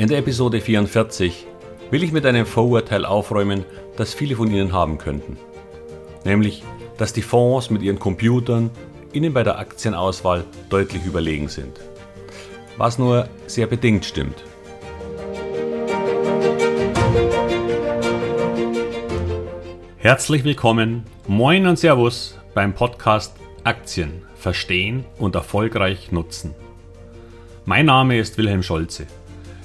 In der Episode 44 will ich mit einem Vorurteil aufräumen, das viele von Ihnen haben könnten. Nämlich, dass die Fonds mit ihren Computern Ihnen bei der Aktienauswahl deutlich überlegen sind. Was nur sehr bedingt stimmt. Herzlich willkommen, moin und Servus beim Podcast Aktien verstehen und erfolgreich nutzen. Mein Name ist Wilhelm Scholze.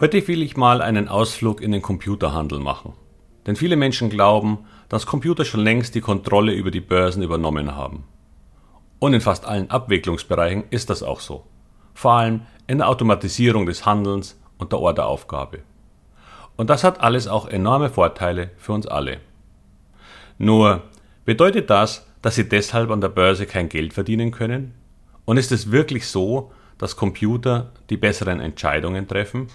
Heute will ich mal einen Ausflug in den Computerhandel machen. Denn viele Menschen glauben, dass Computer schon längst die Kontrolle über die Börsen übernommen haben. Und in fast allen Abwicklungsbereichen ist das auch so. Vor allem in der Automatisierung des Handelns und der Orderaufgabe. Und das hat alles auch enorme Vorteile für uns alle. Nur bedeutet das, dass Sie deshalb an der Börse kein Geld verdienen können? Und ist es wirklich so, dass Computer die besseren Entscheidungen treffen?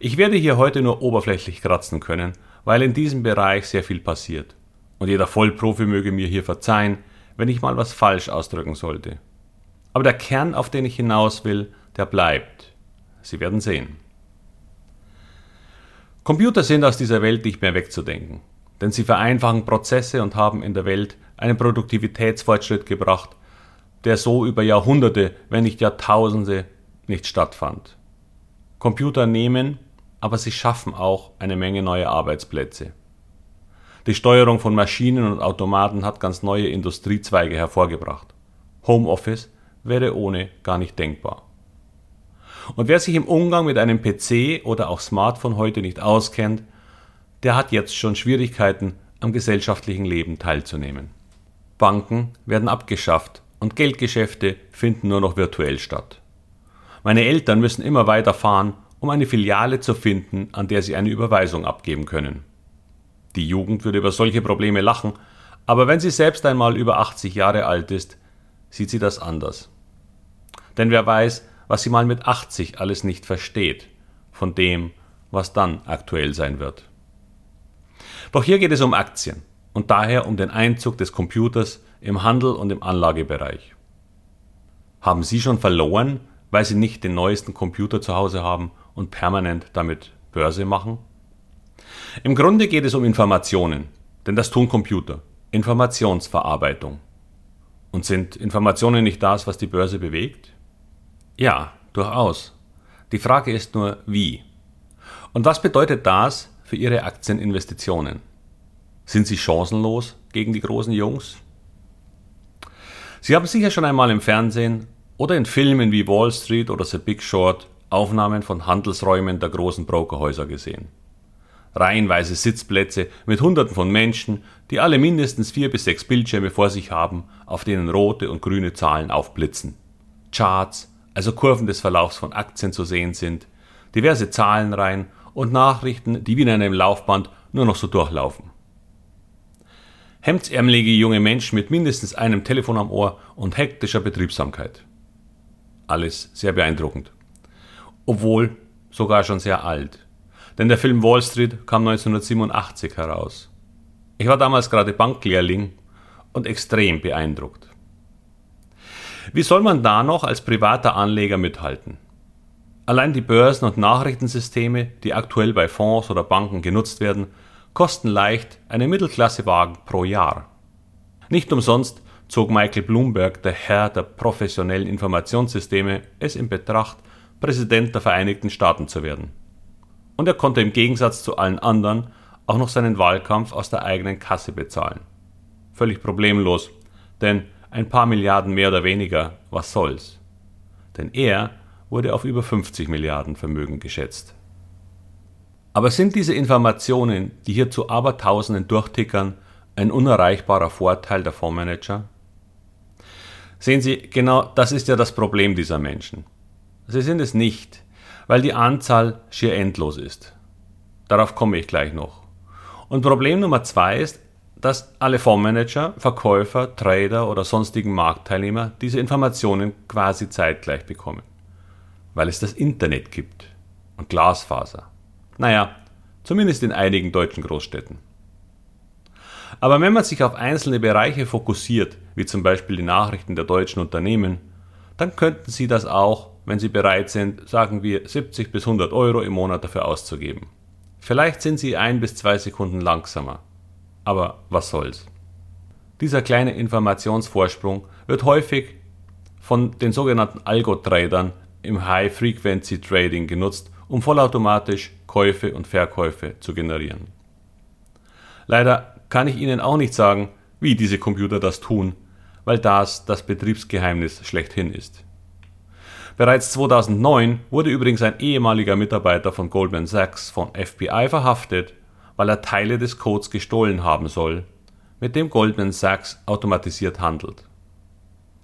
Ich werde hier heute nur oberflächlich kratzen können, weil in diesem Bereich sehr viel passiert. Und jeder Vollprofi möge mir hier verzeihen, wenn ich mal was falsch ausdrücken sollte. Aber der Kern, auf den ich hinaus will, der bleibt. Sie werden sehen. Computer sind aus dieser Welt nicht mehr wegzudenken, denn sie vereinfachen Prozesse und haben in der Welt einen Produktivitätsfortschritt gebracht, der so über Jahrhunderte, wenn nicht Jahrtausende nicht stattfand. Computer nehmen aber sie schaffen auch eine Menge neue Arbeitsplätze. Die Steuerung von Maschinen und Automaten hat ganz neue Industriezweige hervorgebracht. Homeoffice wäre ohne gar nicht denkbar. Und wer sich im Umgang mit einem PC oder auch Smartphone heute nicht auskennt, der hat jetzt schon Schwierigkeiten, am gesellschaftlichen Leben teilzunehmen. Banken werden abgeschafft und Geldgeschäfte finden nur noch virtuell statt. Meine Eltern müssen immer weiter fahren, um eine Filiale zu finden, an der sie eine Überweisung abgeben können. Die Jugend würde über solche Probleme lachen, aber wenn sie selbst einmal über 80 Jahre alt ist, sieht sie das anders. Denn wer weiß, was sie mal mit 80 alles nicht versteht von dem, was dann aktuell sein wird. Doch hier geht es um Aktien und daher um den Einzug des Computers im Handel und im Anlagebereich. Haben Sie schon verloren, weil Sie nicht den neuesten Computer zu Hause haben und permanent damit Börse machen? Im Grunde geht es um Informationen, denn das tun Computer. Informationsverarbeitung. Und sind Informationen nicht das, was die Börse bewegt? Ja, durchaus. Die Frage ist nur, wie? Und was bedeutet das für Ihre Aktieninvestitionen? Sind Sie chancenlos gegen die großen Jungs? Sie haben sicher schon einmal im Fernsehen oder in Filmen wie Wall Street oder The Big Short Aufnahmen von Handelsräumen der großen Brokerhäuser gesehen. Reihenweise Sitzplätze mit Hunderten von Menschen, die alle mindestens vier bis sechs Bildschirme vor sich haben, auf denen rote und grüne Zahlen aufblitzen. Charts, also Kurven des Verlaufs von Aktien zu sehen sind, diverse Zahlenreihen und Nachrichten, die wie in einem Laufband nur noch so durchlaufen. Hemdsärmelige junge Menschen mit mindestens einem Telefon am Ohr und hektischer Betriebsamkeit. Alles sehr beeindruckend obwohl sogar schon sehr alt. Denn der Film Wall Street kam 1987 heraus. Ich war damals gerade Banklehrling und extrem beeindruckt. Wie soll man da noch als privater Anleger mithalten? Allein die Börsen und Nachrichtensysteme, die aktuell bei Fonds oder Banken genutzt werden, kosten leicht eine Mittelklassewagen pro Jahr. Nicht umsonst zog Michael Bloomberg, der Herr der professionellen Informationssysteme, es in Betracht, Präsident der Vereinigten Staaten zu werden. Und er konnte im Gegensatz zu allen anderen auch noch seinen Wahlkampf aus der eigenen Kasse bezahlen. Völlig problemlos, denn ein paar Milliarden mehr oder weniger, was soll's? Denn er wurde auf über 50 Milliarden Vermögen geschätzt. Aber sind diese Informationen, die hier zu Abertausenden durchtickern, ein unerreichbarer Vorteil der Fondsmanager? Sehen Sie, genau das ist ja das Problem dieser Menschen. Sie sind es nicht, weil die Anzahl schier endlos ist. Darauf komme ich gleich noch. Und Problem Nummer zwei ist, dass alle Fondsmanager, Verkäufer, Trader oder sonstigen Marktteilnehmer diese Informationen quasi zeitgleich bekommen. Weil es das Internet gibt und Glasfaser. Naja, zumindest in einigen deutschen Großstädten. Aber wenn man sich auf einzelne Bereiche fokussiert, wie zum Beispiel die Nachrichten der deutschen Unternehmen, dann könnten Sie das auch, wenn Sie bereit sind, sagen wir 70 bis 100 Euro im Monat dafür auszugeben. Vielleicht sind Sie ein bis zwei Sekunden langsamer. Aber was soll's? Dieser kleine Informationsvorsprung wird häufig von den sogenannten Algo-Tradern im High-Frequency-Trading genutzt, um vollautomatisch Käufe und Verkäufe zu generieren. Leider kann ich Ihnen auch nicht sagen, wie diese Computer das tun, weil das das Betriebsgeheimnis schlechthin ist. Bereits 2009 wurde übrigens ein ehemaliger Mitarbeiter von Goldman Sachs von FBI verhaftet, weil er Teile des Codes gestohlen haben soll, mit dem Goldman Sachs automatisiert handelt.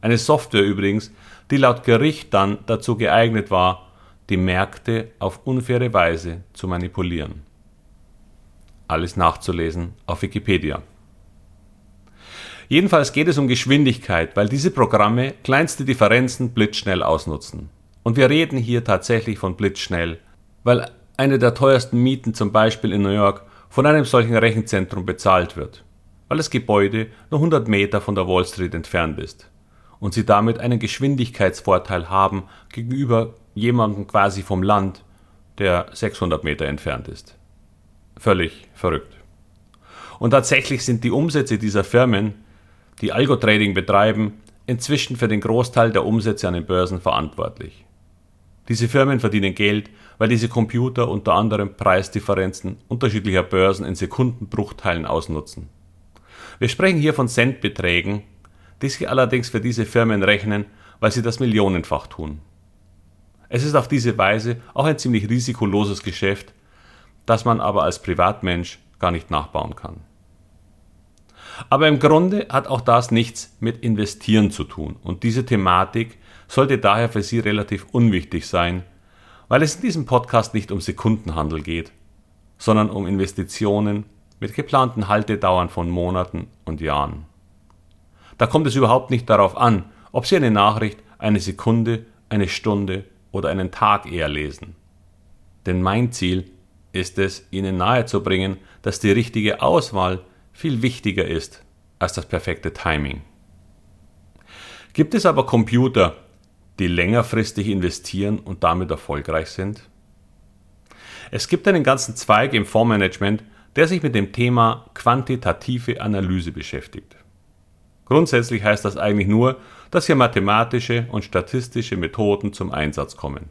Eine Software übrigens, die laut Gericht dann dazu geeignet war, die Märkte auf unfaire Weise zu manipulieren. Alles nachzulesen auf Wikipedia. Jedenfalls geht es um Geschwindigkeit, weil diese Programme kleinste Differenzen blitzschnell ausnutzen. Und wir reden hier tatsächlich von blitzschnell, weil eine der teuersten Mieten zum Beispiel in New York von einem solchen Rechenzentrum bezahlt wird, weil das Gebäude nur 100 Meter von der Wall Street entfernt ist und sie damit einen Geschwindigkeitsvorteil haben gegenüber jemandem quasi vom Land, der 600 Meter entfernt ist. Völlig verrückt. Und tatsächlich sind die Umsätze dieser Firmen die Algo-Trading betreiben, inzwischen für den Großteil der Umsätze an den Börsen verantwortlich. Diese Firmen verdienen Geld, weil diese Computer unter anderem Preisdifferenzen unterschiedlicher Börsen in Sekundenbruchteilen ausnutzen. Wir sprechen hier von Centbeträgen, die sich allerdings für diese Firmen rechnen, weil sie das millionenfach tun. Es ist auf diese Weise auch ein ziemlich risikoloses Geschäft, das man aber als Privatmensch gar nicht nachbauen kann. Aber im Grunde hat auch das nichts mit Investieren zu tun. Und diese Thematik sollte daher für Sie relativ unwichtig sein, weil es in diesem Podcast nicht um Sekundenhandel geht, sondern um Investitionen mit geplanten Haltedauern von Monaten und Jahren. Da kommt es überhaupt nicht darauf an, ob Sie eine Nachricht eine Sekunde, eine Stunde oder einen Tag eher lesen. Denn mein Ziel ist es, Ihnen nahezubringen, dass die richtige Auswahl viel wichtiger ist als das perfekte Timing. Gibt es aber Computer, die längerfristig investieren und damit erfolgreich sind? Es gibt einen ganzen Zweig im Fondsmanagement, der sich mit dem Thema quantitative Analyse beschäftigt. Grundsätzlich heißt das eigentlich nur, dass hier mathematische und statistische Methoden zum Einsatz kommen.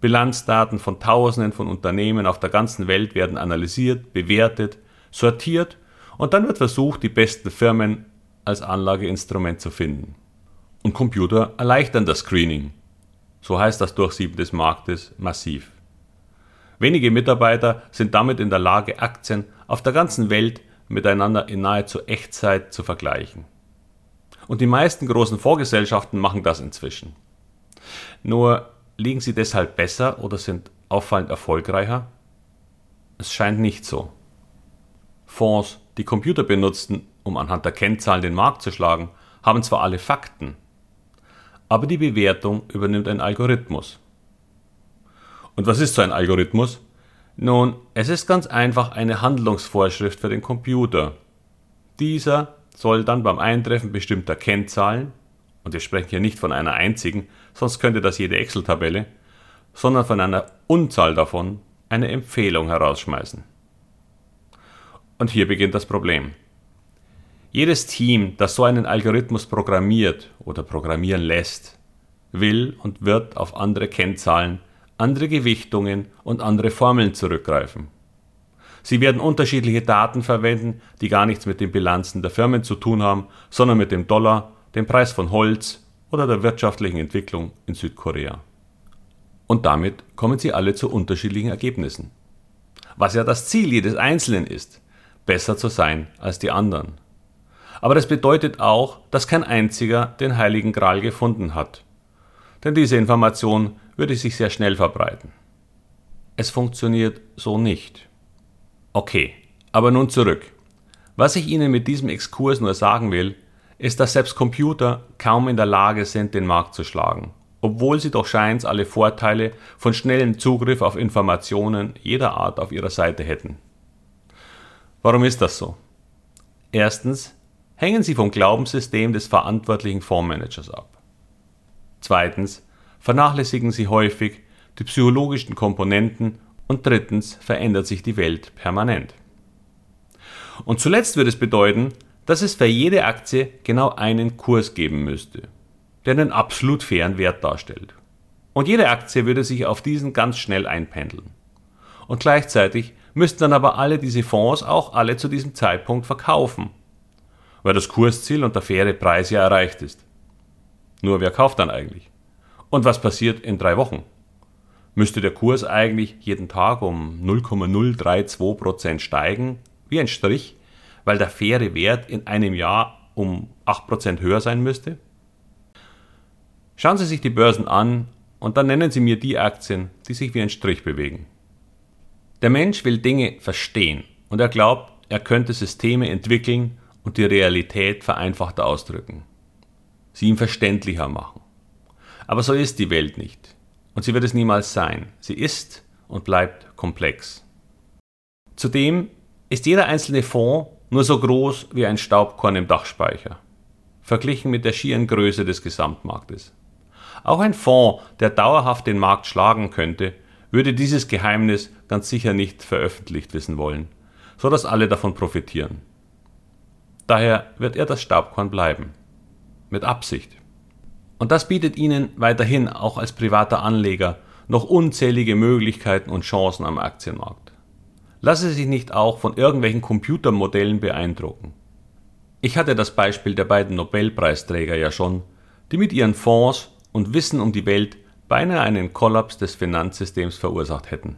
Bilanzdaten von Tausenden von Unternehmen auf der ganzen Welt werden analysiert, bewertet, sortiert und dann wird versucht, die besten Firmen als Anlageinstrument zu finden. Und Computer erleichtern das Screening. So heißt das Durchsieben des Marktes massiv. Wenige Mitarbeiter sind damit in der Lage, Aktien auf der ganzen Welt miteinander in nahezu Echtzeit zu vergleichen. Und die meisten großen Vorgesellschaften machen das inzwischen. Nur liegen sie deshalb besser oder sind auffallend erfolgreicher? Es scheint nicht so. Fonds, die Computer benutzten, um anhand der Kennzahlen den Markt zu schlagen, haben zwar alle Fakten, aber die Bewertung übernimmt ein Algorithmus. Und was ist so ein Algorithmus? Nun, es ist ganz einfach eine Handlungsvorschrift für den Computer. Dieser soll dann beim Eintreffen bestimmter Kennzahlen, und wir sprechen hier nicht von einer einzigen, sonst könnte das jede Excel-Tabelle, sondern von einer Unzahl davon eine Empfehlung herausschmeißen. Und hier beginnt das Problem. Jedes Team, das so einen Algorithmus programmiert oder programmieren lässt, will und wird auf andere Kennzahlen, andere Gewichtungen und andere Formeln zurückgreifen. Sie werden unterschiedliche Daten verwenden, die gar nichts mit den Bilanzen der Firmen zu tun haben, sondern mit dem Dollar, dem Preis von Holz oder der wirtschaftlichen Entwicklung in Südkorea. Und damit kommen sie alle zu unterschiedlichen Ergebnissen. Was ja das Ziel jedes Einzelnen ist, besser zu sein als die anderen. Aber das bedeutet auch, dass kein einziger den heiligen Gral gefunden hat. Denn diese Information würde sich sehr schnell verbreiten. es funktioniert so nicht. Okay, aber nun zurück. Was ich Ihnen mit diesem Exkurs nur sagen will, ist, dass selbst Computer kaum in der Lage sind, den Markt zu schlagen, obwohl sie doch scheins alle Vorteile von schnellem Zugriff auf Informationen jeder Art auf ihrer Seite hätten. Warum ist das so? Erstens hängen sie vom Glaubenssystem des verantwortlichen Fondsmanagers ab. Zweitens vernachlässigen sie häufig die psychologischen Komponenten und drittens verändert sich die Welt permanent. Und zuletzt würde es bedeuten, dass es für jede Aktie genau einen Kurs geben müsste, der einen absolut fairen Wert darstellt. Und jede Aktie würde sich auf diesen ganz schnell einpendeln. Und gleichzeitig müssten dann aber alle diese Fonds auch alle zu diesem Zeitpunkt verkaufen, weil das Kursziel und der faire Preis ja erreicht ist. Nur wer kauft dann eigentlich? Und was passiert in drei Wochen? Müsste der Kurs eigentlich jeden Tag um 0,032% steigen, wie ein Strich, weil der faire Wert in einem Jahr um 8% höher sein müsste? Schauen Sie sich die Börsen an und dann nennen Sie mir die Aktien, die sich wie ein Strich bewegen. Der Mensch will Dinge verstehen und er glaubt, er könnte Systeme entwickeln und die Realität vereinfachter ausdrücken, sie ihm verständlicher machen. Aber so ist die Welt nicht. Und sie wird es niemals sein. Sie ist und bleibt komplex. Zudem ist jeder einzelne Fonds nur so groß wie ein Staubkorn im Dachspeicher, verglichen mit der schieren Größe des Gesamtmarktes. Auch ein Fonds, der dauerhaft den Markt schlagen könnte, würde dieses Geheimnis ganz sicher nicht veröffentlicht wissen wollen, so dass alle davon profitieren. Daher wird er das Staubkorn bleiben. Mit Absicht. Und das bietet Ihnen weiterhin auch als privater Anleger noch unzählige Möglichkeiten und Chancen am Aktienmarkt. Lassen Sie sich nicht auch von irgendwelchen Computermodellen beeindrucken. Ich hatte das Beispiel der beiden Nobelpreisträger ja schon, die mit ihren Fonds und Wissen um die Welt beinahe einen Kollaps des Finanzsystems verursacht hätten.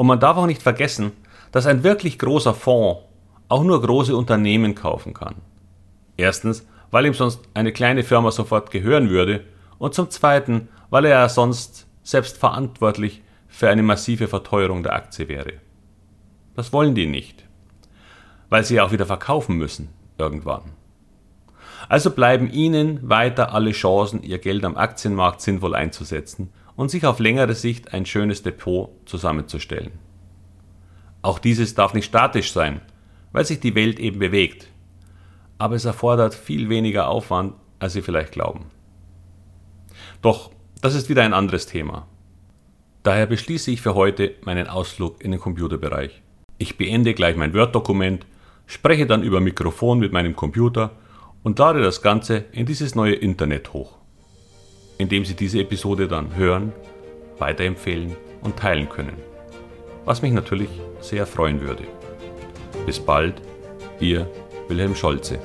Und man darf auch nicht vergessen, dass ein wirklich großer Fonds auch nur große Unternehmen kaufen kann. Erstens, weil ihm sonst eine kleine Firma sofort gehören würde und zum Zweiten, weil er sonst selbst verantwortlich für eine massive Verteuerung der Aktie wäre. Das wollen die nicht, weil sie auch wieder verkaufen müssen irgendwann. Also bleiben ihnen weiter alle Chancen, ihr Geld am Aktienmarkt sinnvoll einzusetzen und sich auf längere Sicht ein schönes Depot zusammenzustellen. Auch dieses darf nicht statisch sein, weil sich die Welt eben bewegt aber es erfordert viel weniger Aufwand, als Sie vielleicht glauben. Doch das ist wieder ein anderes Thema. Daher beschließe ich für heute meinen Ausflug in den Computerbereich. Ich beende gleich mein Word-Dokument, spreche dann über Mikrofon mit meinem Computer und lade das Ganze in dieses neue Internet hoch, indem Sie diese Episode dann hören, weiterempfehlen und teilen können. Was mich natürlich sehr freuen würde. Bis bald, Ihr Wilhelm Scholze.